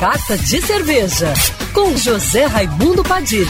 Carta de Cerveja, com José Raimundo Padilha.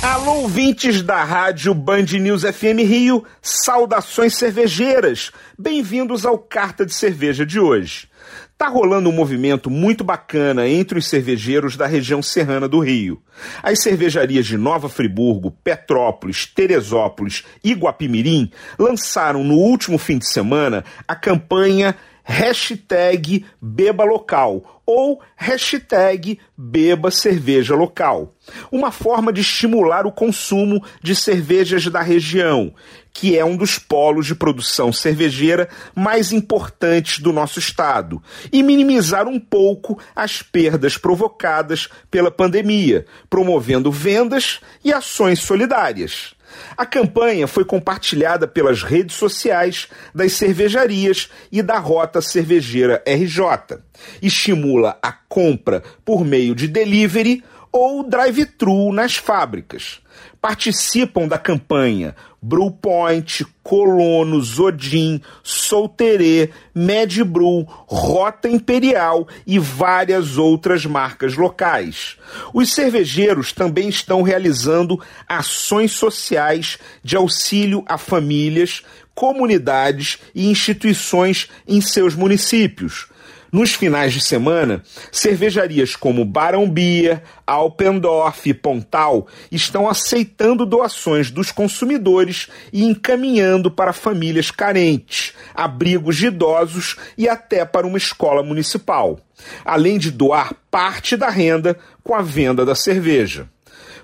Alô, ouvintes da rádio Band News FM Rio, saudações cervejeiras. Bem-vindos ao Carta de Cerveja de hoje. Tá rolando um movimento muito bacana entre os cervejeiros da região serrana do Rio. As cervejarias de Nova Friburgo, Petrópolis, Teresópolis e Guapimirim lançaram no último fim de semana a campanha hashtag Beba Local ou hashtag Beba Cerveja Local. Uma forma de estimular o consumo de cervejas da região, que é um dos polos de produção cervejeira mais importantes do nosso estado, e minimizar um pouco as perdas provocadas pela pandemia, promovendo vendas e ações solidárias. A campanha foi compartilhada pelas redes sociais das cervejarias e da Rota Cervejeira RJ. Estimula a compra por meio de delivery ou drive-thru nas fábricas. Participam da campanha Brewpoint, Colono, Zodin, Solterê, Medbrew, Rota Imperial e várias outras marcas locais. Os cervejeiros também estão realizando ações sociais de auxílio a famílias, comunidades e instituições em seus municípios nos finais de semana, cervejarias como Barão Bia, Alpendorf e Pontal estão aceitando doações dos consumidores e encaminhando para famílias carentes, abrigos de idosos e até para uma escola municipal, além de doar parte da renda com a venda da cerveja.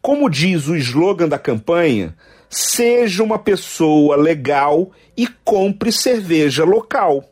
Como diz o slogan da campanha, seja uma pessoa legal e compre cerveja local.